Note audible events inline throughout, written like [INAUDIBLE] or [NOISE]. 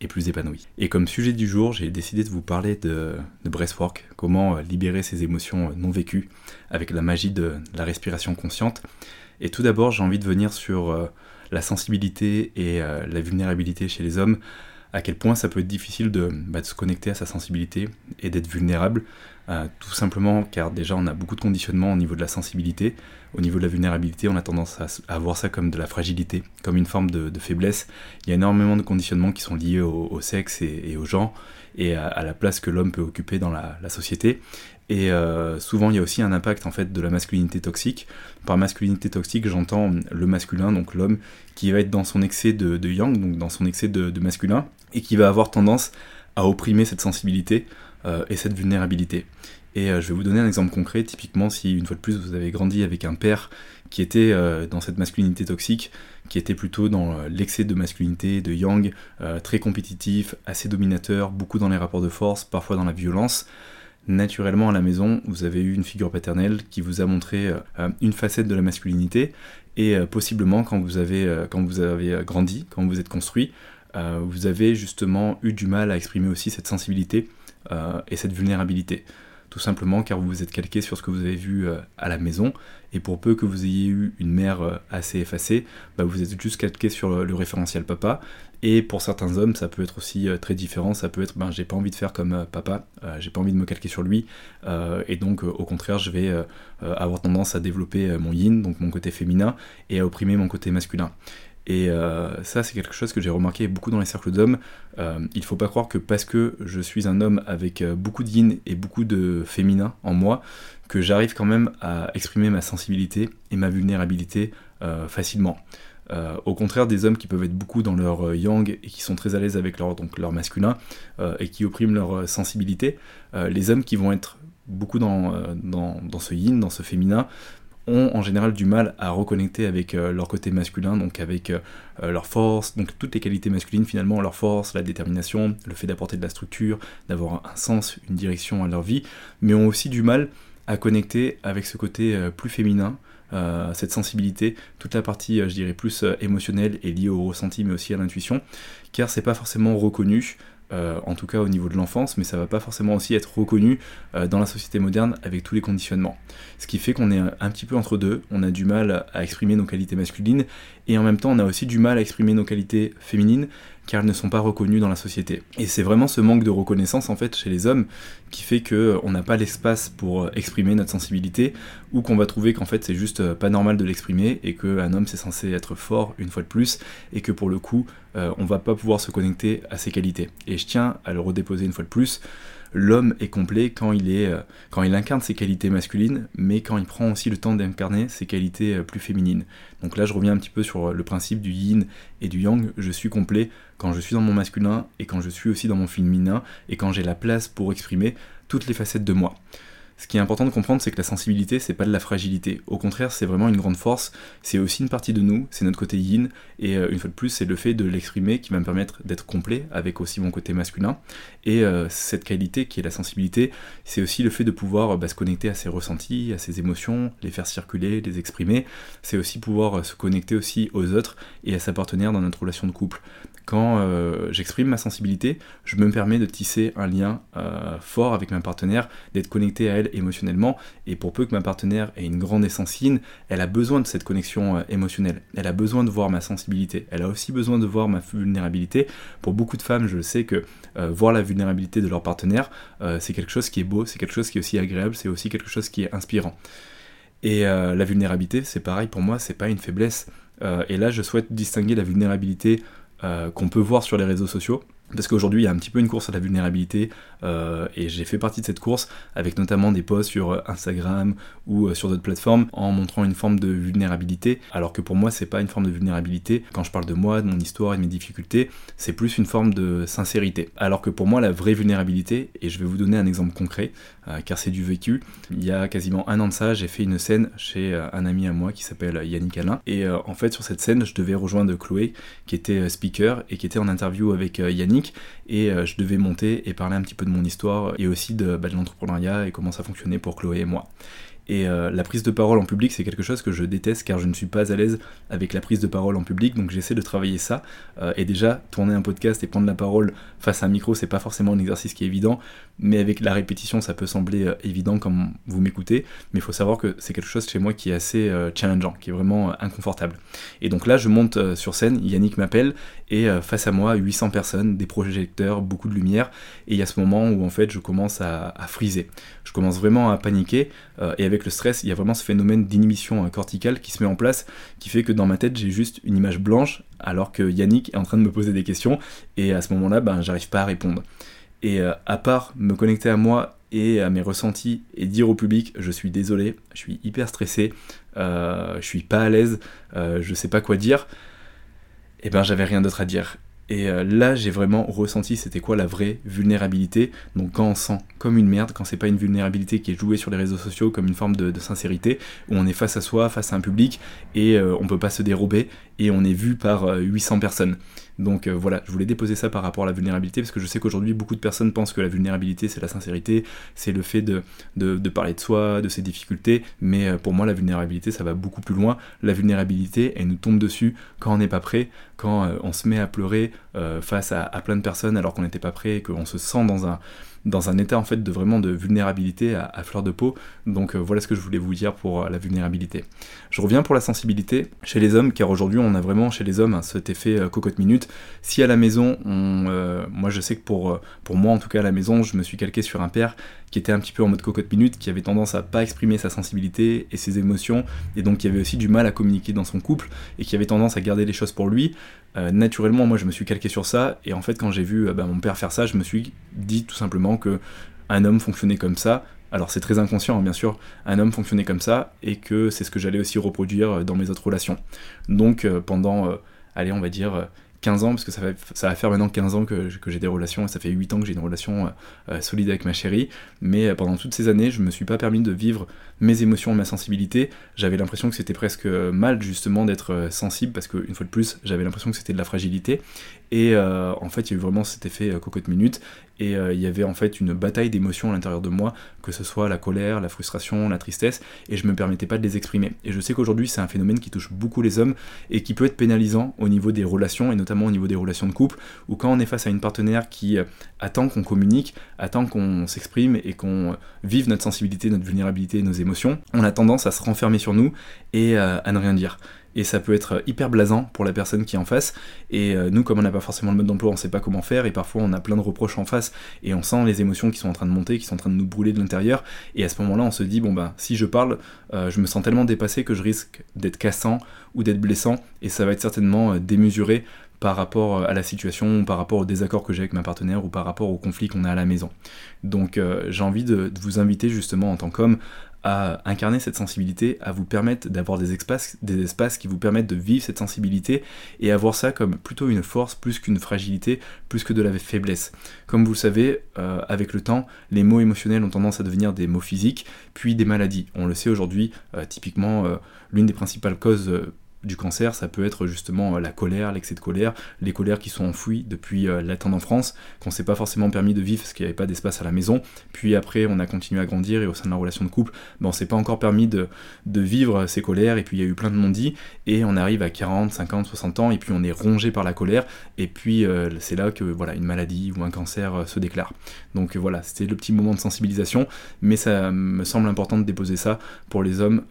et plus épanoui. Et comme sujet du jour, j'ai décidé de vous parler de, de breathwork, comment euh, libérer ses émotions euh, non vécues avec la magie de la respiration consciente. Et tout d'abord, j'ai envie de venir sur euh, la sensibilité et la vulnérabilité chez les hommes, à quel point ça peut être difficile de, bah, de se connecter à sa sensibilité et d'être vulnérable. Euh, tout simplement car déjà on a beaucoup de conditionnements au niveau de la sensibilité, au niveau de la vulnérabilité on a tendance à, voir ça comme de la fragilité, comme une forme de, faiblesse. Il y a énormément de conditionnements qui sont liés au, sexe et, au genre et à, la place que l'homme peut occuper dans la, société. Et euh, souvent il y a aussi un impact en fait de la masculinité toxique. Par masculinité toxique j'entends le masculin, donc l'homme qui va être dans son excès de, yang, donc dans son excès de, masculin, et qui va avoir tendance à opprimer cette sensibilité et cette vulnérabilité. Et euh, je vais vous donner un exemple concret. Typiquement, si une fois de plus vous avez grandi avec un père qui était euh, dans cette masculinité toxique, qui était plutôt dans l'excès de masculinité, de yang, très compétitif, assez dominateur, beaucoup dans les rapports de force, parfois dans la violence, naturellement à la maison, vous avez eu une figure paternelle qui vous a montré une facette de la masculinité, et possiblement quand vous avez, quand vous avez grandi, quand vous êtes construit, vous avez justement eu du mal à exprimer aussi cette sensibilité euh, et cette vulnérabilité. Tout simplement car vous vous êtes calqué sur ce que vous avez vu euh, à la maison, et pour peu que vous ayez eu une mère euh, assez effacée, bah, vous êtes juste calqué sur le, référentiel papa, et pour certains hommes, ça peut être aussi très différent. Ça peut être, ben, j'ai pas envie de faire comme papa, j'ai pas envie de me calquer sur lui, et donc au contraire, je vais avoir tendance à développer mon yin, donc mon côté féminin, et à opprimer mon côté masculin. Et euh, ça, c'est quelque chose que j'ai remarqué beaucoup dans les cercles d'hommes. Euh, il faut pas croire que parce que je suis un homme avec euh, beaucoup de yin et beaucoup de féminin en moi, que j'arrive quand même à exprimer ma sensibilité et ma vulnérabilité facilement. au contraire des hommes qui peuvent être beaucoup dans leur yang et qui sont très à l'aise avec leur, masculin et qui oppriment leur sensibilité, les hommes qui vont être beaucoup dans, dans, dans, ce yin, dans ce féminin, ont en général du mal à reconnecter avec euh, leur côté masculin, donc avec euh, euh, leur force, donc toutes les qualités masculines finalement, leur force, la détermination, le fait d'apporter de la structure, d'avoir un sens, une direction à leur vie, mais ont aussi du mal à connecter avec ce côté plus féminin, cette sensibilité, toute la partie, je dirais, plus émotionnelle et liée au ressenti, mais aussi à l'intuition, car c'est pas forcément reconnu euh, en tout cas au niveau de l'enfance, mais ça va pas forcément aussi être reconnu euh, dans la société moderne avec tous les conditionnements. Ce qui fait qu'on est un, petit peu entre deux, on a du mal à exprimer nos qualités masculines, et en même temps on a aussi du mal à exprimer nos qualités féminines, car elles ne sont pas reconnues dans la société. Et c'est vraiment ce manque de reconnaissance en fait chez les hommes qui fait qu'on euh, n'a pas l'espace pour euh, exprimer notre sensibilité ou qu'on va trouver qu'en fait c'est juste euh, pas normal de l'exprimer et qu'un homme c'est censé être fort une fois de plus et que pour le coup on va pas pouvoir se connecter à ses qualités. Et je tiens à le redéposer une fois de plus l'homme est complet quand il, est, euh, quand il incarne ses qualités masculines, mais quand il prend aussi le temps d'incarner ses qualités euh, plus féminines. Donc là, je reviens un petit peu sur euh, le principe du yin et du yang. Je suis complet quand je suis dans mon masculin et quand je suis aussi dans mon féminin et quand j'ai la place pour exprimer toutes les facettes de moi. Ce qui est important de comprendre, c'est que la sensibilité, c'est pas de la fragilité. Au contraire, c'est vraiment une grande force. C'est aussi une partie de nous, c'est notre côté yin. Et euh, une fois de plus, c'est le fait de l'exprimer qui va me permettre d'être complet avec aussi mon côté masculin. Et euh, cette qualité qui est la sensibilité, c'est aussi le fait de pouvoir bah, se connecter à ses ressentis, à ses émotions, les faire circuler, les exprimer. C'est aussi pouvoir euh, se connecter aussi aux autres et à sa partenaire dans notre relation de couple quand euh, j'exprime ma sensibilité, je me permets de tisser un lien euh, fort avec ma partenaire, d'être connecté à elle émotionnellement, et pour peu que ma partenaire ait une grande essence yin, elle a besoin de cette connexion euh, émotionnelle, elle a besoin de voir ma sensibilité, elle a aussi besoin de voir ma vulnérabilité. Pour beaucoup de femmes, je sais que voir la vulnérabilité de leur partenaire, c'est quelque chose qui est beau, c'est quelque chose qui est aussi agréable, c'est aussi quelque chose qui est inspirant. Et la vulnérabilité, c'est pareil pour moi, c'est pas une faiblesse. et là, je souhaite distinguer la vulnérabilité qu'on peut voir sur les réseaux sociaux, parce qu'aujourd'hui il y a un petit peu une course à la vulnérabilité euh, et j'ai fait partie de cette course avec notamment des posts sur euh, Instagram ou euh, sur d'autres plateformes en montrant une forme de vulnérabilité. Alors que pour moi c'est pas une forme de vulnérabilité. Quand je parle de moi, de mon histoire et de mes difficultés c'est plus une forme de sincérité. Alors que pour moi la vraie vulnérabilité et je vais vous donner un exemple concret car c'est du vécu il y a quasiment un an de ça j'ai fait une scène chez un ami à moi qui s'appelle Yannick Alain. Et en fait sur cette scène je devais rejoindre Chloé qui était speaker et qui était en interview avec Yannick et je devais monter et parler un petit peu de mon histoire et aussi de, bah, l'entrepreneuriat et comment ça fonctionnait pour Chloé et moi. Et euh, la prise de parole en public, c'est quelque chose que je déteste car je ne suis pas à l'aise avec la prise de parole en public, donc j'essaie de travailler ça. Euh, et déjà, tourner un podcast et prendre la parole face à un micro, c'est pas forcément un exercice qui est évident, mais avec la répétition, ça peut sembler euh, évident comme vous m'écoutez. Mais il faut savoir que c'est quelque chose chez moi qui est assez challengeant, qui est vraiment inconfortable. Et donc là, je monte sur scène, Yannick m'appelle, et face à moi, 800 personnes, des projecteurs, beaucoup de lumière, et il y a ce moment où en fait, je commence à, à friser. Je commence vraiment à paniquer, et avec le stress, il y a vraiment ce phénomène d'inhibition euh, corticale qui se met en place, qui fait que dans ma tête, j'ai juste une image blanche, alors que Yannick est en train de me poser des questions, et à ce moment-là, ben, j'arrive pas à répondre. Et euh, à part me connecter à moi et à mes ressentis et dire au public je suis désolé, je suis hyper stressé, euh, je suis pas à l'aise, je sais pas quoi dire, et ben j'avais rien d'autre à dire. Et euh, là, j'ai vraiment ressenti c'était quoi la vraie vulnérabilité. Donc quand on sent comme une merde, quand c'est pas une vulnérabilité qui est jouée sur les réseaux sociaux comme une forme de, sincérité, où on est face à soi, face à un public, et euh, on peut pas se dérober, et on est vu par 800 euh, personnes. Donc euh, voilà, je voulais déposer ça par rapport à la vulnérabilité, parce que je sais qu'aujourd'hui, beaucoup de personnes pensent que la vulnérabilité, c'est la sincérité, c'est le fait de, parler de soi, de ses difficultés, mais euh, pour moi, la vulnérabilité, ça va beaucoup plus loin. La vulnérabilité, elle nous tombe dessus quand on n'est pas prêt, quand euh, on se met à pleurer face à, à, plein de personnes alors qu'on n'était pas prêt, et qu'on se sent dans un dans un état en fait de vraiment de vulnérabilité à, fleur de peau. Donc euh, voilà ce que je voulais vous dire pour euh, la vulnérabilité. Je reviens pour la sensibilité chez les hommes, car aujourd'hui on a vraiment chez les hommes hein, cet effet euh, cocotte minute. Si à la maison, moi je sais que pour, pour moi en tout cas à la maison, je me suis calqué sur un père qui était un petit peu en mode cocotte minute, qui avait tendance à pas exprimer sa sensibilité et ses émotions, et donc qui avait aussi du mal à communiquer dans son couple, et qui avait tendance à garder les choses pour lui. Euh, naturellement, moi je me suis calqué sur ça, et en fait quand j'ai vu euh, bah, mon père faire ça, je me suis dit tout simplement que un homme fonctionnait comme ça, alors c'est très inconscient, hein, bien sûr, un homme fonctionnait comme ça, et que c'est ce que j'allais aussi reproduire euh, dans mes autres relations. Donc pendant, allez, on va dire 15 ans, parce que ça va, ça va faire maintenant 15 ans que, j'ai des relations, et ça fait 8 ans que j'ai une relation euh, euh, solide avec ma chérie, mais euh, pendant toutes ces années, je me suis pas permis de vivre mes émotions, ma sensibilité, j'avais l'impression que c'était presque mal justement d'être sensible, parce qu'une fois de plus, j'avais l'impression que c'était de la fragilité, et en fait, il y a eu vraiment cet effet cocotte minute, et il y avait en fait une bataille d'émotions à l'intérieur de moi, que ce soit la colère, la frustration, la tristesse, et je me permettais pas de les exprimer. Et je sais qu'aujourd'hui, c'est un phénomène qui touche beaucoup les hommes, et qui peut être pénalisant au niveau des relations, et notamment au niveau des relations de couple, ou quand on est face à une partenaire qui euh, attend qu'on communique, attend qu'on s'exprime et qu'on euh, vive notre sensibilité, notre vulnérabilité, nos émotions, on a tendance à se renfermer sur nous et euh, à ne rien dire et ça peut être hyper blasant pour la personne qui est en face. Et nous, comme on n'a pas forcément le mode d'emploi, on sait pas comment faire, et parfois on a plein de reproches en face, et on sent les émotions qui sont en train de monter, qui sont en train de nous brûler de l'intérieur, et à ce moment-là, on se dit, bon ben, si je parle, je me sens tellement dépassé que je risque d'être cassant ou d'être blessant, et ça va être certainement démesuré par rapport à la situation, par rapport au désaccord que j'ai avec ma partenaire ou par rapport au conflit qu'on a à la maison. Donc euh, j'ai envie de, vous inviter justement en tant qu'homme à incarner cette sensibilité, à vous permettre d'avoir des espaces, des espaces qui vous permettent de vivre cette sensibilité et à voir ça comme plutôt une force plus qu'une fragilité, plus que de la faiblesse. Comme vous le savez, euh, avec le temps, les mots émotionnels ont tendance à devenir des mots physiques, puis des maladies. On le sait aujourd'hui, euh, typiquement, l'une des principales causes du cancer, ça peut être justement euh, la colère, l'excès de colère, les colères qui sont enfouies depuis euh, la en France, qu'on s'est pas forcément permis de vivre parce qu'il n'y avait pas d'espace à la maison. Puis après, on a continué à grandir et au sein de la relation de couple, ben, on s'est pas encore permis de, vivre ces colères. Et puis il y a eu plein de non-dits. Et on arrive à 40, 50, 60 ans et puis on est rongé par la colère. Et puis euh, c'est là que voilà une maladie ou un cancer se déclare. Donc voilà, c'était le petit moment de sensibilisation. Mais ça me semble important de déposer ça pour les hommes,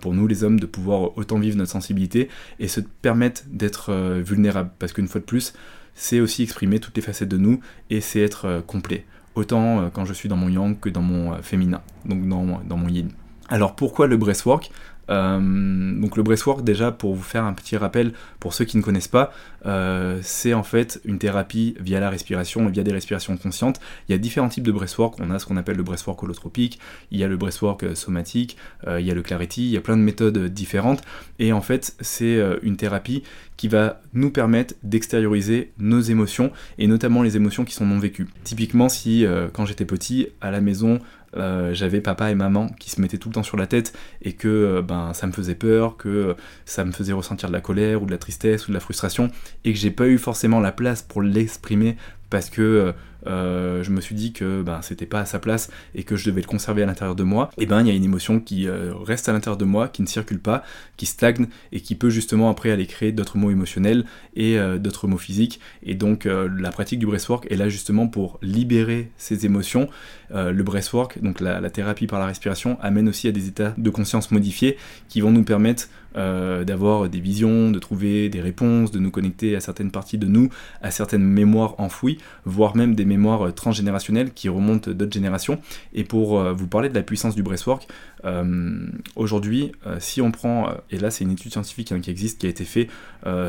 pour nous les hommes, de pouvoir autant vivre notre sensibilité et se permettre d'être euh, vulnérable. Parce qu'une fois de plus, c'est aussi exprimer toutes les facettes de nous et c'est être euh, complet. Autant euh, quand je suis dans mon yang que dans mon féminin, donc dans, mon yin. Alors pourquoi le breathwork? Donc le breathwork, déjà, pour vous faire un petit rappel, pour ceux qui ne connaissent pas, euh, c'est en fait une thérapie via la respiration et via des respirations conscientes. Il y a différents types de breathwork. On a ce qu'on appelle le breathwork holotropique, il y a le breathwork euh, somatique, il y a le clarity, il y a plein de méthodes différentes. Et en fait, c'est une thérapie qui va nous permettre d'extérioriser nos émotions et notamment les émotions qui sont non vécues. Typiquement, si quand j'étais petit, à la maison, euh, j'avais papa et maman qui se mettaient tout le temps sur la tête et que euh, ben, ça me faisait peur, que ça me faisait ressentir de la colère ou de la tristesse ou de la frustration et que j'ai pas eu forcément la place pour l'exprimer parce que euh, je me suis dit que ben, c'était pas à sa place et que je devais le conserver à l'intérieur de moi, et ben il y a une émotion qui euh, reste à l'intérieur de moi, qui ne circule pas, qui stagne et qui peut justement après aller créer d'autres mots émotionnels et euh, d'autres mots physiques. Et donc la pratique du breathwork est là justement pour libérer ces émotions. le breathwork, donc la, thérapie par la respiration, amène aussi à des états de conscience modifiés qui vont nous permettre d'avoir des visions, de trouver des réponses, de nous connecter à certaines parties de nous, à certaines mémoires enfouies, voire même des mémoire euh, transgénérationnelle qui remonte d'autres générations. Et pour euh, vous parler de la puissance du breathwork, euh, aujourd'hui, si on prend, et là c'est une étude scientifique hein, qui existe, qui a été faite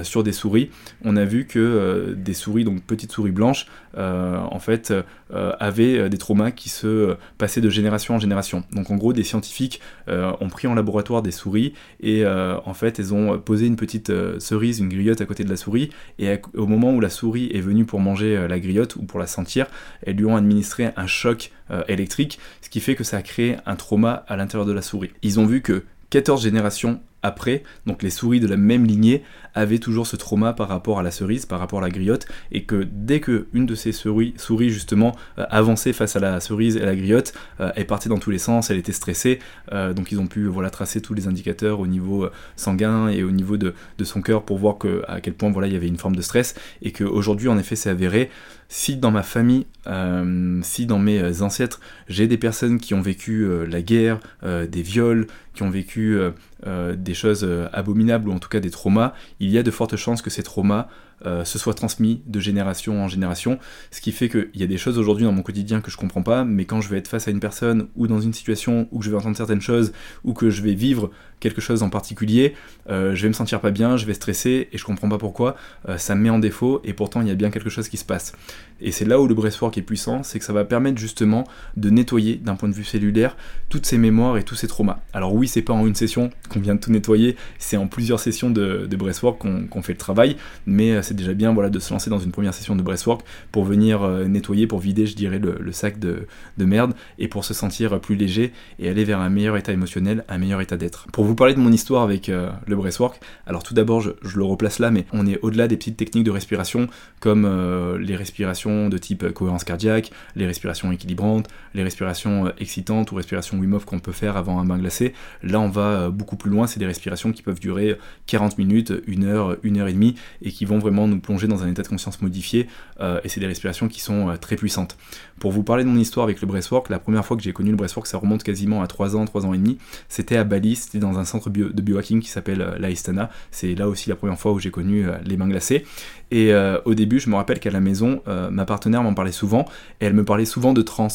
sur des souris, on a vu que des souris, donc petites souris blanches, en fait, avaient des traumas qui se passaient de génération en génération. Donc en gros, des scientifiques ont pris en laboratoire des souris et en fait, elles ont posé une petite cerise, une griotte à côté de la souris, et au moment où la souris est venue pour manger la griotte ou pour la sentir, elles lui ont administré un choc euh, électrique, ce qui fait que ça a créé un trauma à l'intérieur de la souris. Ils ont vu que 14 générations après, donc les souris de la même lignée avaient toujours ce trauma par rapport à la cerise, par rapport à la griotte, et que dès que une de ces souris, justement euh, avançait face à la cerise et la griotte, euh, elle partait dans tous les sens, elle était stressée, euh, donc ils ont pu voilà tracer tous les indicateurs au niveau sanguin et au niveau de, son cœur pour voir à quel point voilà il y avait une forme de stress, et qu'aujourd'hui en effet c'est avéré. Si dans ma famille, si dans mes ancêtres, j'ai des personnes qui ont vécu la guerre, des viols, qui ont vécu des choses abominables ou en tout cas des traumas, il y a de fortes chances que ces traumas euh, se soient transmis de génération en génération, ce qui fait qu'il y a des choses aujourd'hui dans mon quotidien que je comprends pas, mais quand je vais être face à une personne ou dans une situation où je vais entendre certaines choses ou que je vais vivre quelque chose en particulier, euh, je vais me sentir pas bien, je vais stresser et je comprends pas pourquoi, euh, ça me met en défaut et pourtant il y a bien quelque chose qui se passe. Et c'est là où le breathwork est puissant, c'est que ça va permettre justement de nettoyer d'un point de vue cellulaire toutes ces mémoires et tous ces traumas. Alors oui, c'est pas en une session qu'on vient de tout nettoyer, c'est en plusieurs sessions de, de breathwork qu'on fait le travail, mais euh, c'est déjà bien voilà, de se lancer dans une première session de breathwork pour venir nettoyer, pour vider, je dirais, le, sac de, de, merde et pour se sentir plus léger et aller vers un meilleur état émotionnel, un meilleur état d'être. Pour vous parler de mon histoire avec euh, le breathwork, alors tout d'abord, je, le replace là, mais on est au-delà des petites techniques de respiration comme euh, les respirations de type euh, cohérence cardiaque, les respirations équilibrantes, les respirations excitantes ou respirations Wim Hof qu'on peut faire avant un bain glacé. Là, on va beaucoup plus loin, c'est des respirations qui peuvent durer 40 minutes, 1 heure, 1 heure et demie, et qui vont vraiment nous plonger dans un état de conscience modifié, et c'est des respirations qui sont très puissantes. Pour vous parler de mon histoire avec le breathwork, la première fois que j'ai connu le breathwork, ça remonte quasiment à 3 ans, 3 ans et demi, c'était à Bali, c'était dans un centre de biohacking qui s'appelle euh, l'Aistana. C'est là aussi la première fois où j'ai connu euh, les mains glacées. Et euh, au début, je me rappelle qu'à la maison, ma partenaire m'en parlait souvent, et elle me parlait souvent de trans.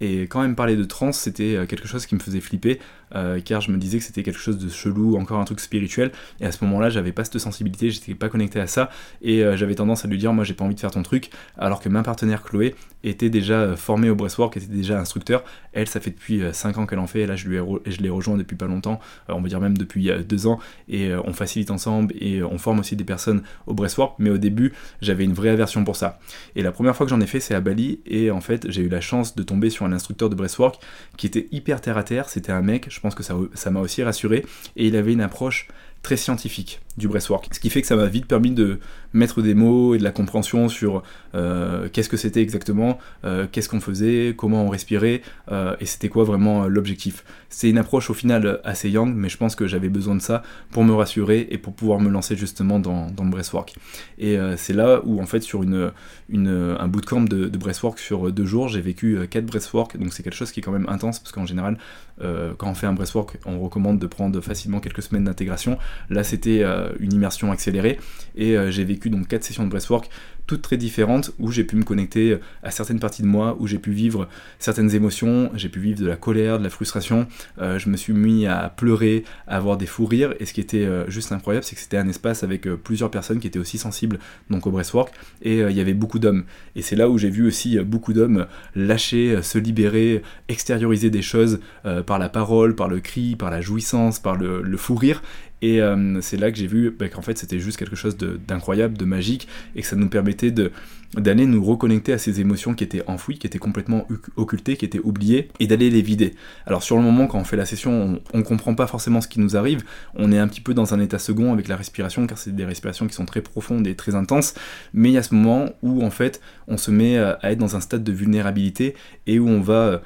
Et quand elle me parlait de trans, c'était quelque chose qui me faisait flipper euh, car je me disais que c'était quelque chose de chelou, encore un truc spirituel, et à ce moment-là, j'avais pas cette sensibilité, j'étais pas connecté à ça, et euh, j'avais tendance à lui dire, moi j'ai pas envie de faire ton truc, alors que ma partenaire Chloé était déjà euh, formée au breathwork, était déjà instructeur, elle, ça fait depuis 5 ans qu'elle en fait, et là je, lui l'ai rejoint depuis pas longtemps, on va dire même depuis 2 ans, et on facilite ensemble, et on forme aussi des personnes au breathwork, mais au début, j'avais une vraie aversion pour ça. Et la première fois que j'en ai fait, c'est à Bali, et en fait, j'ai eu la chance de tomber sur un instructeur de breathwork qui était hyper terre à terre, c'était un mec, je pense que ça m'a aussi rassuré. Et il avait une approche très scientifique du breathwork. Ce qui fait que ça m'a vite permis de mettre des mots et de la compréhension sur euh, qu'est-ce que c'était exactement, euh, qu'est-ce qu'on faisait, comment on respirait, euh, et c'était quoi vraiment l'objectif. C'est une approche au final assez young, mais je pense que j'avais besoin de ça pour me rassurer et pour pouvoir me lancer justement dans, le breathwork. Et c'est là où en fait sur un bootcamp de, de breathwork sur deux jours, j'ai vécu quatre breathwork, donc c'est quelque chose qui est quand même intense, parce qu'en général, quand on fait un breathwork, on recommande de prendre facilement quelques semaines d'intégration. Là c'était une immersion accélérée, et j'ai vécu donc 4 sessions de breathwork toutes très différentes, où j'ai pu me connecter à certaines parties de moi, où j'ai pu vivre certaines émotions, j'ai pu vivre de la colère, de la frustration, je me suis mis à pleurer, à avoir des fous rires, et ce qui était juste incroyable, c'est que c'était un espace avec plusieurs personnes qui étaient aussi sensibles donc au breathwork, et il y avait beaucoup d'hommes. Et c'est là où j'ai vu aussi beaucoup d'hommes lâcher, se libérer, extérioriser des choses par la parole, par le cri, par la jouissance, par le, fou rire, et euh, c'est là que j'ai vu bah, qu'en fait c'était juste quelque chose d'incroyable, de, magique, et que ça nous permettait d'aller nous reconnecter à ces émotions qui étaient enfouies, qui étaient complètement occultées, qui étaient oubliées, et d'aller les vider. Alors sur le moment, quand on fait la session, on, ne comprend pas forcément ce qui nous arrive, on est un petit peu dans un état second avec la respiration, car c'est des respirations qui sont très profondes et très intenses, mais il y a ce moment où en fait on se met à être dans un stade de vulnérabilité, et où on va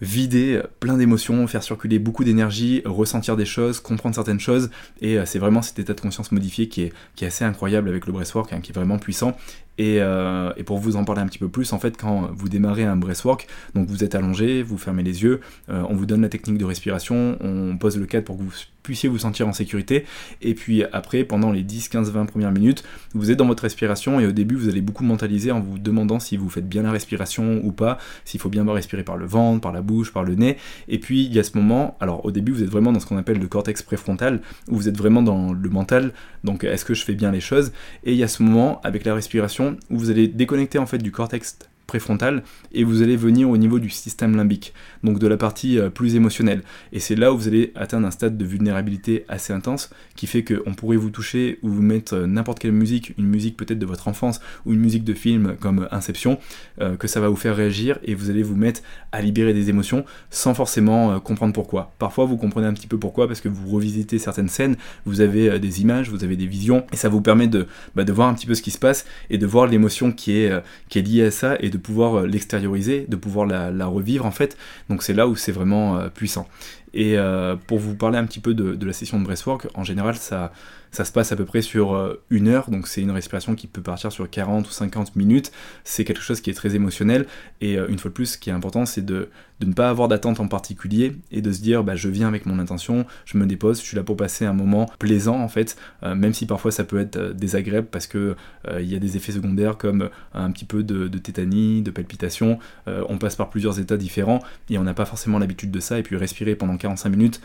vider plein d'émotions, faire circuler beaucoup d'énergie, ressentir des choses, comprendre certaines choses, et euh, c'est vraiment cet état de conscience modifié qui est, qui est assez incroyable avec le breathwork, hein, qui est vraiment puissant, euh, et, pour vous en parler un petit peu plus, en fait, quand vous démarrez un breathwork, donc vous êtes allongé, vous fermez les yeux, euh, on vous donne la technique de respiration, on pose le cadre pour que vous puissiez vous sentir en sécurité, et puis après, pendant les 10, 15, 20 premières minutes, vous êtes dans votre respiration, et au début, vous allez beaucoup mentaliser en vous demandant si vous faites bien la respiration ou pas, s'il faut bien respirer par le ventre, par la bouche, par le nez, et puis il y a ce moment, alors au début, vous êtes vraiment dans ce qu'on appelle le cortex préfrontal, où vous êtes vraiment dans le mental, donc est-ce que je fais bien les choses, et il y a ce moment, avec la respiration, où vous allez déconnecter en fait du cortex préfrontal et vous allez venir au niveau du système limbique, donc de la partie euh, plus émotionnelle. Et c'est là où vous allez atteindre un stade de vulnérabilité assez intense qui fait qu'on pourrait vous toucher ou vous mettre euh, n'importe quelle musique, une musique peut-être de votre enfance ou une musique de film comme Inception, euh, que ça va vous faire réagir et vous allez vous mettre à libérer des émotions sans forcément comprendre pourquoi. Parfois vous comprenez un petit peu pourquoi parce que vous revisitez certaines scènes, vous avez des images, vous avez des visions et ça vous permet de, bah, de voir un petit peu ce qui se passe et de voir l'émotion qui est, qui est liée à ça et de pouvoir euh, l'extérioriser, de pouvoir la, revivre en fait. Donc c'est là où c'est vraiment euh, puissant. Et euh, pour vous parler un petit peu de, de la session de breathwork, en général ça, ça se passe à peu près sur euh, une heure, donc c'est une respiration qui peut partir sur 40 ou 50 minutes. C'est quelque chose qui est très émotionnel. Et euh, une fois de plus, ce qui est important, c'est de, ne pas avoir d'attente en particulier et de se dire bah, je viens avec mon intention, je me dépose, je suis là pour passer un moment plaisant en fait, même si parfois ça peut être désagréable parce que il y a des effets secondaires comme un petit peu de, de tétanie, de palpitation. on passe par plusieurs états différents et on n'a pas forcément l'habitude de ça. Et puis respirer pendant 45 minutes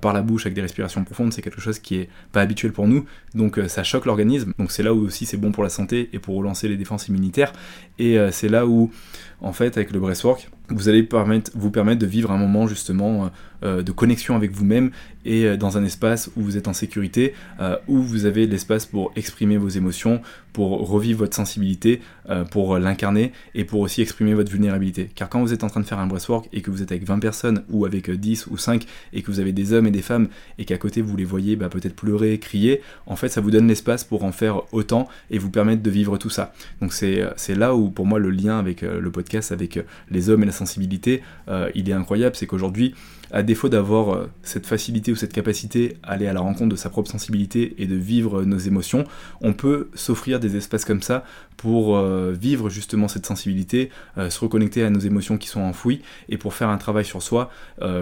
par la bouche avec des respirations profondes, c'est quelque chose qui est pas habituel pour nous, donc euh, ça choque l'organisme, donc c'est là où aussi c'est bon pour la santé et pour relancer les défenses immunitaires, et euh, c'est là où, en fait, avec le breathwork, vous allez permettre, vous permettre de vivre un moment justement euh, de connexion avec vous-même et dans un espace où vous êtes en sécurité, où vous avez l'espace pour exprimer vos émotions, pour revivre votre sensibilité, pour l'incarner et pour aussi exprimer votre vulnérabilité. Car quand vous êtes en train de faire un breathwork et que vous êtes avec 20 personnes ou avec 10 ou 5 et que vous avez des hommes et des femmes et qu'à côté vous les voyez bah, peut-être pleurer, crier, en fait ça vous donne l'espace pour en faire autant et vous permettre de vivre tout ça. Donc c'est là où pour moi le lien avec euh, le podcast, avec euh, les hommes et la sensibilité, euh, il est incroyable, c'est qu'aujourd'hui à défaut d'avoir euh, cette facilité ou cette capacité à aller à la rencontre de sa propre sensibilité et de vivre nos émotions, on peut s'offrir des espaces comme ça pour euh, vivre justement cette sensibilité, euh, se reconnecter à nos émotions qui sont enfouies et pour faire un travail sur soi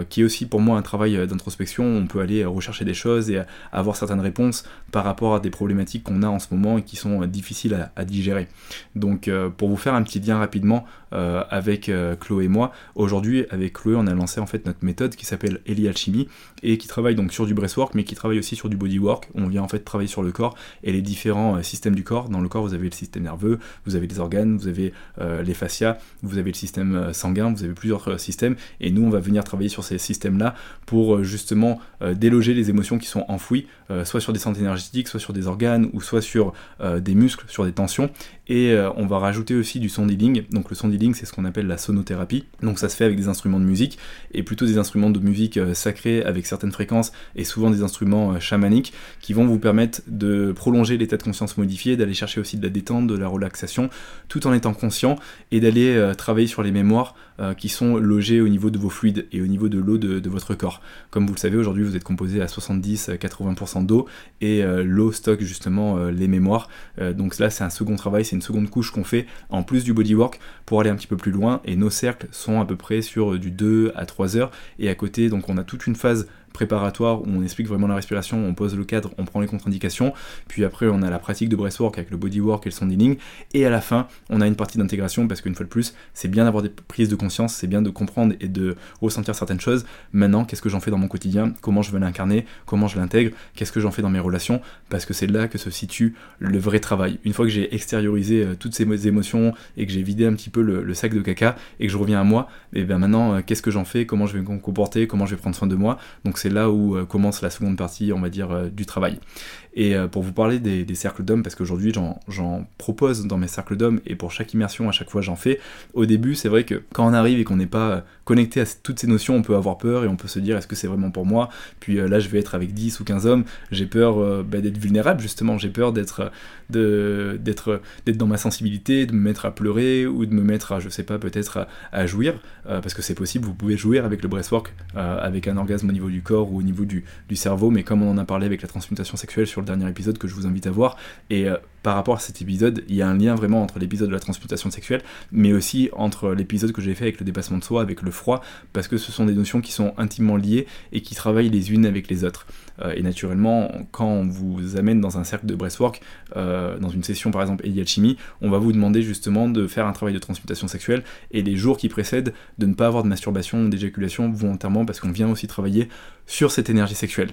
qui est aussi pour moi un travail d'introspection. On peut aller rechercher des choses et avoir certaines réponses par rapport à des problématiques qu'on a en ce moment et qui sont difficiles à digérer. Donc pour vous faire un petit lien rapidement avec Chloé et moi, aujourd'hui avec Chloé on a lancé en fait notre méthode qui s'appelle Eli Alchemy et qui travaille donc sur du breathwork mais qui travaille aussi sur du bodywork. On vient en fait travailler sur le corps et les différents euh, systèmes du corps. Dans le corps, vous avez le système nerveux, vous avez les organes, vous avez euh, les fascias, vous avez le système euh, sanguin, vous avez plusieurs systèmes et nous on va venir travailler sur ces systèmes-là pour justement déloger les émotions qui sont enfouies, soit sur des centres énergétiques, soit sur des organes ou soit sur des muscles, sur des tensions. Et on va rajouter aussi du sound healing. Donc le sound healing, c'est ce qu'on appelle la sonothérapie. Donc ça se fait avec des instruments de musique et plutôt des instruments de musique euh, sacrée avec certaines fréquences et souvent des instruments euh, chamaniques qui vont vous permettre de prolonger l'état de conscience modifié, d'aller chercher aussi de la détente, de la relaxation, tout en étant conscient et d'aller euh, travailler sur les mémoires qui sont logées au niveau de vos fluides et au niveau de l'eau de, votre corps. Comme vous le savez, aujourd'hui vous êtes composé à 70-80% d'eau et l'eau stocke justement les mémoires. donc là c'est un second travail, c'est une seconde couche qu'on fait en plus du bodywork pour aller un petit peu plus loin et nos cercles sont à peu près sur du 2 à 3 heures et à côté, donc on a toute une phase préparatoire où on explique vraiment la respiration, on pose le cadre, on prend les contre-indications, puis après on a la pratique de breathwork avec le bodywork et le sound et à la fin on a une partie d'intégration parce qu'une fois de plus, c'est bien d'avoir des prises de conscience, c'est bien de comprendre et de ressentir certaines choses. Maintenant, qu'est-ce que j'en fais dans mon quotidien? Comment je vais l'incarner? Comment je l'intègre? Qu'est-ce que j'en fais dans mes relations? Parce que c'est là que se situe le vrai travail. Une fois que j'ai extériorisé euh, toutes ces émotions et que j'ai vidé un petit peu le, sac de caca et que je reviens à moi, et bien maintenant, euh, qu'est-ce que j'en fais? Comment je vais me comporter? Comment je vais prendre soin de moi? C'est là où euh, commence la seconde partie, on va dire, du travail. Et pour vous parler des, des cercles d'hommes, parce qu'aujourd'hui j'en propose dans mes cercles d'hommes et pour chaque immersion, à chaque fois j'en fais, au début c'est vrai que quand on arrive et qu'on n'est pas connecté à toutes ces notions, on peut avoir peur et on peut se dire est-ce que c'est vraiment pour moi? Puis là je vais être avec 10 ou 15 hommes, j'ai peur bah, d'être vulnérable justement, j'ai peur d'être d'être dans ma sensibilité, de me mettre à pleurer ou de me mettre à, je sais pas, peut-être à, jouir, euh, parce que c'est possible, vous pouvez jouir avec le breathwork, euh, avec un orgasme au niveau du corps ou au niveau du, du, cerveau, mais comme on en a parlé avec la transmutation sexuelle sur le dernier épisode que je vous invite à voir, et euh, par rapport à cet épisode, il y a un lien vraiment entre l'épisode de la transmutation sexuelle, mais aussi entre l'épisode que j'ai fait avec le dépassement de soi, avec le froid, parce que ce sont des notions qui sont intimement liées et qui travaillent les unes avec les autres. et naturellement, quand on vous amène dans un cercle de breathwork, dans une session par exemple Eddie Alchimie, on va vous demander justement de faire un travail de transmutation sexuelle et les jours qui précèdent de ne pas avoir de masturbation ou d'éjaculation volontairement parce qu'on vient aussi travailler sur cette énergie sexuelle.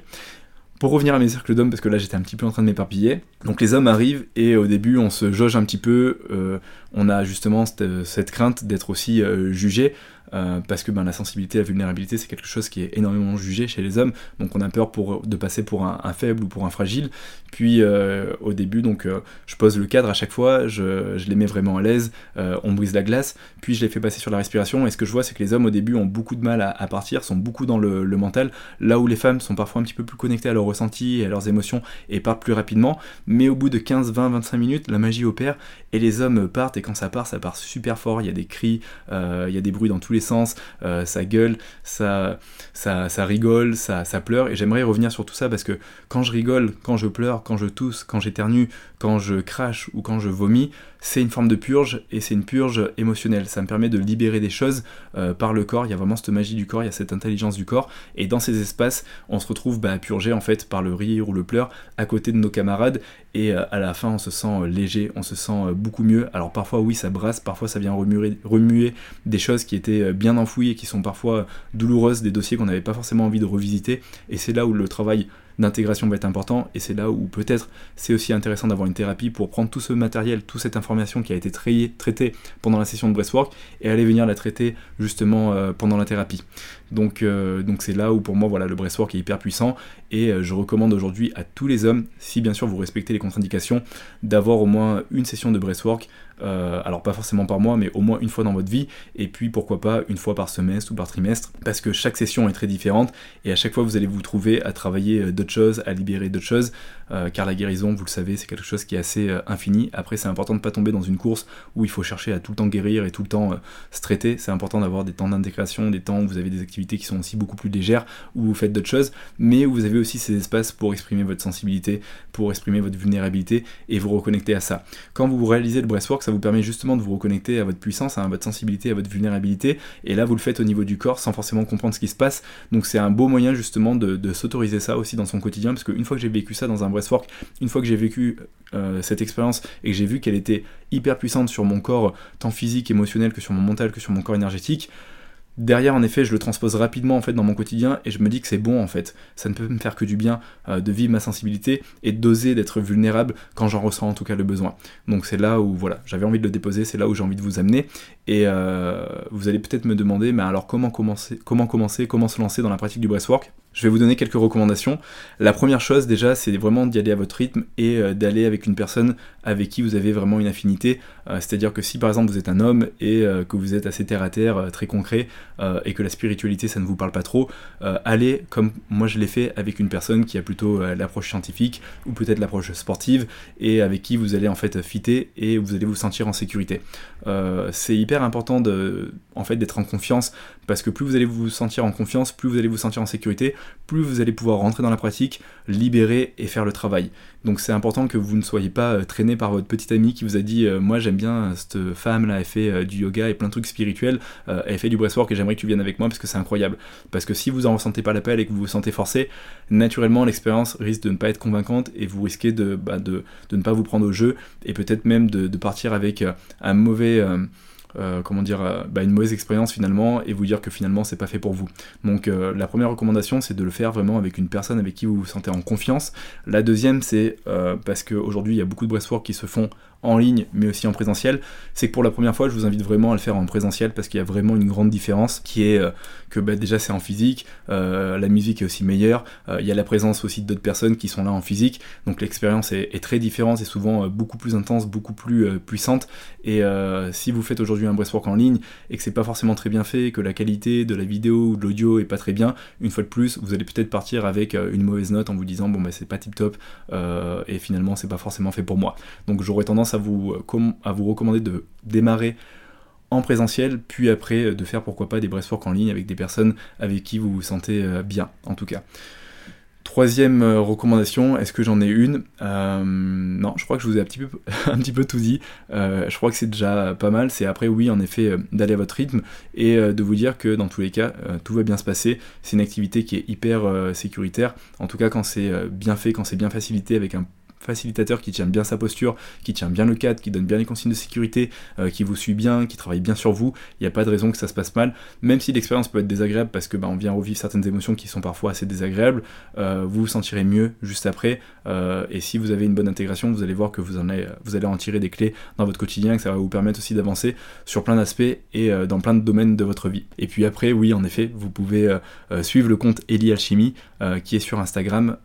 Pour revenir à mes cercles d'hommes, parce que là j'étais un petit peu en train de m'éparpiller, donc les hommes arrivent et au début on se jauge un petit peu, euh, on a justement cette, crainte d'être aussi euh, jugé, euh, parce que ben, la sensibilité, la vulnérabilité, c'est quelque chose qui est énormément jugé chez les hommes, donc on a peur de passer pour un, faible ou pour un fragile. Puis euh, au début, donc euh, je pose le cadre à chaque fois, je, les mets vraiment à l'aise, on brise la glace, puis je les fais passer sur la respiration, et ce que je vois, c'est que les hommes au début ont beaucoup de mal à, partir, sont beaucoup dans le, mental, là où les femmes sont parfois un petit peu plus connectées à leurs ressentis et à leurs émotions et partent plus rapidement, mais au bout de 15, 20, 25 minutes, la magie opère et les hommes partent, et quand ça part, ça part super fort, il y a des cris, il y a des bruits dans tous les euh, ça gueule, ça, ça, rigole, ça, ça pleure. Et j'aimerais revenir sur tout ça parce que quand je rigole, quand je pleure, quand je tousse, quand j'éternue, quand je crache ou quand je vomis, c'est une forme de purge et c'est une purge émotionnelle. Ça me permet de libérer des choses euh, par le corps. Il y a vraiment cette magie du corps, il y a cette intelligence du corps. Et dans ces espaces, on se retrouve bah, purger en fait par le rire ou le pleur à côté de nos camarades. Et euh, à la fin, on se sent euh, léger, on se sent beaucoup mieux. Alors parfois, oui, ça brasse, parfois ça vient remuer, remuer des choses qui étaient bien enfouies et qui sont parfois douloureuses, des dossiers qu'on n'avait pas forcément envie de revisiter. Et c'est là où le travail d'intégration va être important et c'est là où peut-être c'est aussi intéressant d'avoir une thérapie pour prendre tout ce matériel, toute cette information qui a été traitée pendant la session de breathwork et aller venir la traiter justement euh, pendant la thérapie. Donc euh, donc c'est là où pour moi voilà le breathwork est hyper puissant et euh, je recommande aujourd'hui à tous les hommes, si bien sûr vous respectez les contre-indications, d'avoir au moins une session de breathwork euh, alors pas forcément par mois, mais au moins une fois dans votre vie, et puis pourquoi pas une fois par semestre ou par trimestre, parce que chaque session est très différente, et à chaque fois vous allez vous trouver à travailler d'autres choses, à libérer d'autres choses, car la guérison, vous le savez, c'est quelque chose qui est assez infini. Après, c'est important de ne pas tomber dans une course où il faut chercher à tout le temps guérir et tout le temps se traiter. C'est important d'avoir des temps d'intégration, des temps où vous avez des activités qui sont aussi beaucoup plus légères, où vous faites d'autres choses, mais vous avez aussi ces espaces pour exprimer votre sensibilité, pour exprimer votre vulnérabilité et vous reconnecter à ça. Quand vous réalisez le breathwork, ça vous permet justement de vous reconnecter à votre puissance, à votre sensibilité, à votre vulnérabilité. Et là, vous le faites au niveau du corps sans forcément comprendre ce qui se passe. Donc c'est un beau moyen justement de, s'autoriser ça aussi dans son quotidien, parce qu'une fois que j'ai vécu ça dans un breathwork, une fois que j'ai vécu euh, cette expérience et que j'ai vu qu'elle était hyper puissante sur mon corps, tant physique, émotionnel que sur mon mental, que sur mon corps énergétique, Derrière, en effet, je le transpose rapidement en fait dans mon quotidien et je me dis que c'est bon en fait. Ça ne peut me faire que du bien euh, de vivre ma sensibilité et d'oser d'être vulnérable quand j'en ressens en tout cas le besoin. Donc c'est là où voilà, j'avais envie de le déposer, c'est là où j'ai envie de vous amener. Et euh, vous allez peut-être me demander, mais alors comment commencer, comment se lancer dans la pratique du breathwork? Je vais vous donner quelques recommandations. La première chose déjà, c'est vraiment d'y aller à votre rythme et euh, d'aller avec une personne avec qui vous avez vraiment une affinité. Euh, c'est-à-dire que si par exemple vous êtes un homme et euh, que vous êtes assez terre à terre, très concret, et que la spiritualité ça ne vous parle pas trop, allez comme moi je l'ai fait avec une personne qui a plutôt l'approche scientifique ou peut-être l'approche sportive et avec qui vous allez en fait fitter et vous allez vous sentir en sécurité. c'est hyper important de, en fait d'être en confiance parce que plus vous allez vous sentir en confiance, plus vous allez vous sentir en sécurité, plus vous allez pouvoir rentrer dans la pratique, libérer et faire le travail. Donc c'est important que vous ne soyez pas euh, traîné par votre petite amie qui vous a dit euh, moi j'aime bien cette femme là, elle fait du yoga et plein de trucs spirituels, elle fait du breathwork et j'aimerais que tu viennes avec moi parce que c'est incroyable. Parce que si vous en ressentez pas l'appel et que vous vous sentez forcé, naturellement l'expérience risque de ne pas être convaincante et vous risquez de, bah, ne pas vous prendre au jeu et peut-être même de, partir avec un mauvais... Euh, comment dire, euh, bah, une mauvaise expérience finalement et vous dire que finalement c'est pas fait pour vous. Donc euh, la première recommandation c'est de le faire vraiment avec une personne avec qui vous vous sentez en confiance. La deuxième c'est parce qu'aujourd'hui il y a beaucoup de breathwork qui se font en ligne mais aussi en présentiel, c'est que pour la première fois je vous invite vraiment à le faire en présentiel parce qu'il y a vraiment une grande différence qui est euh, que bah, déjà c'est en physique, euh, la musique est aussi meilleure, euh, il y a la présence aussi d'autres personnes qui sont là en physique, donc l'expérience est, très différente et souvent beaucoup plus intense, beaucoup plus puissante et si vous faites aujourd'hui un breathwork en ligne et que c'est pas forcément très bien fait, que la qualité de la vidéo ou de l'audio est pas très bien, une fois de plus vous allez peut-être partir avec une mauvaise note en vous disant bon bah c'est pas tip top et finalement c'est pas forcément fait pour moi. Donc j'aurais tendance à vous, euh, à vous recommander de démarrer en présentiel, puis après euh, de faire pourquoi pas des breathwork en ligne avec des personnes avec qui vous vous sentez euh, bien, en tout cas. Troisième recommandation, est-ce que j'en ai une? Non, je crois que je vous ai un petit peu, [LAUGHS] un petit peu tout dit. je crois que c'est déjà pas mal. C'est après, oui, en effet, d'aller à votre rythme et de vous dire que dans tous les cas, tout va bien se passer. C'est une activité qui est hyper sécuritaire. En tout cas, quand c'est bien fait, quand c'est bien facilité avec un facilitateur qui tient bien sa posture, qui tient bien le cadre, qui donne bien les consignes de sécurité, euh, qui vous suit bien, qui travaille bien sur vous, il n'y a pas de raison que ça se passe mal, même si l'expérience peut être désagréable parce que bah, on vient revivre certaines émotions qui sont parfois assez désagréables, euh, vous vous sentirez mieux juste après, euh, et si vous avez une bonne intégration, vous allez voir que vous, en vous allez en tirer des clés dans votre quotidien, que ça va vous permettre aussi d'avancer sur plein d'aspects et dans plein de domaines de votre vie. Et puis après, oui, en effet, vous pouvez suivre le compte Eli Alchimie qui est sur Instagram,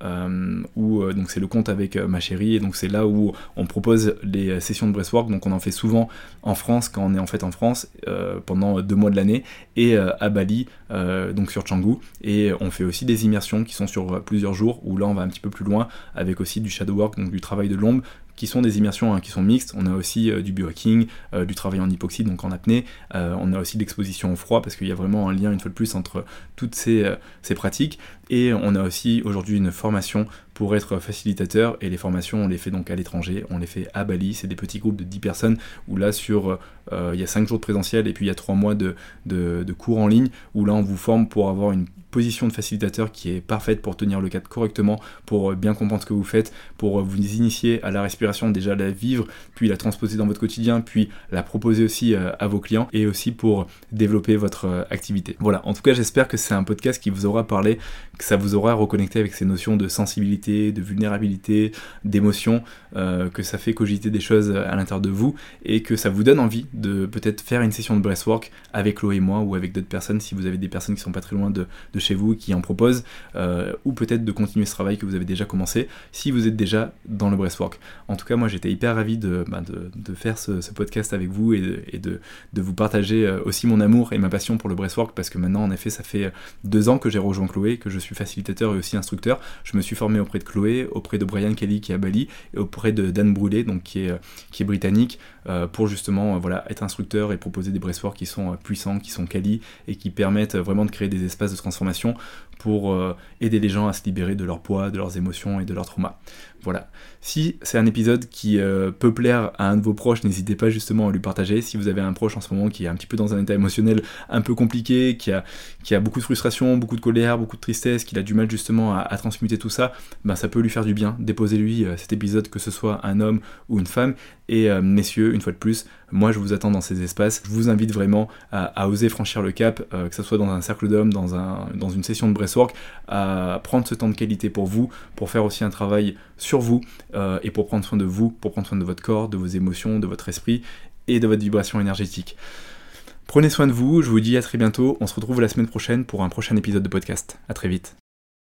où donc c'est le compte avec ma et donc c'est là où on propose les sessions de breathwork. Donc on en fait souvent en France quand on est en fait en France euh, pendant deux mois de l'année et euh, à Bali, euh, donc sur Canggu. Et on fait aussi des immersions qui sont sur plusieurs jours où là on va un petit peu plus loin avec aussi du shadow work, donc du travail de l'ombre qui sont des immersions hein, qui sont mixtes. On a aussi du biohacking, du travail en hypoxie, donc en apnée. on a aussi l'exposition au froid, parce qu'il y a vraiment un lien, une fois de plus, entre toutes ces pratiques. Et on a aussi aujourd'hui une formation pour être facilitateur et les formations on les fait donc à l'étranger, on les fait à Bali, c'est des petits groupes de 10 personnes où là sur euh, il y a 5 jours de présentiel et puis il y a 3 mois de, de, cours en ligne où là on vous forme pour avoir une position de facilitateur qui est parfaite pour tenir le cadre correctement, pour bien comprendre ce que vous faites, pour vous initier à la respiration, déjà la vivre, puis la transposer dans votre quotidien, puis la proposer aussi euh, à vos clients et aussi pour développer votre euh, activité. Voilà, en tout cas j'espère que c'est un podcast qui vous aura parlé, que ça vous aura reconnecté avec ces notions de sensibilité, de vulnérabilité, d'émotion, euh, que ça fait cogiter des choses à l'intérieur de vous et que ça vous donne envie de peut-être faire une session de breathwork avec Chloé et moi ou avec d'autres personnes si vous avez des personnes qui sont pas très loin de, chez vous qui en proposent euh, ou peut-être de continuer ce travail que vous avez déjà commencé si vous êtes déjà dans le breathwork. En tout cas, moi j'étais hyper ravi de, bah, faire ce, podcast avec vous et, de, vous partager euh, aussi mon amour et ma passion pour le breathwork parce que maintenant en effet ça fait deux ans que j'ai rejoint Chloé, que je suis facilitateur et aussi instructeur. Je me suis formé auprès de Chloé, auprès de Brian Kelly qui est à Bali et auprès de Dan Brûlé, donc qui est, qui est britannique, pour justement euh, voilà, être instructeur et proposer des breathworks qui sont euh, puissants, qui sont quali et qui permettent vraiment de créer des espaces de transformation pour aider les gens à se libérer de leur poids, de leurs émotions et de leurs traumas. Voilà. Si c'est un épisode qui euh, peut plaire à un de vos proches, n'hésitez pas justement à lui partager. Si vous avez un proche en ce moment qui est un petit peu dans un état émotionnel un peu compliqué, qui a, qui a beaucoup de frustration, beaucoup de colère, beaucoup de tristesse, qui a du mal justement à, transmuter tout ça, ben ça peut lui faire du bien. Déposez-lui euh, cet épisode, que ce soit un homme ou une femme. Et euh, messieurs, une fois de plus, moi je vous attends dans ces espaces. Je vous invite vraiment à, oser franchir le cap, que ce soit dans un cercle d'hommes, dans, un, dans une session de breathwork, à prendre ce temps de qualité pour vous, pour faire aussi un travail sur vous euh, et pour prendre soin de vous, pour prendre soin de votre corps, de vos émotions, de votre esprit et de votre vibration énergétique. Prenez soin de vous, je vous dis à très bientôt, on se retrouve la semaine prochaine pour un prochain épisode de podcast. A très vite.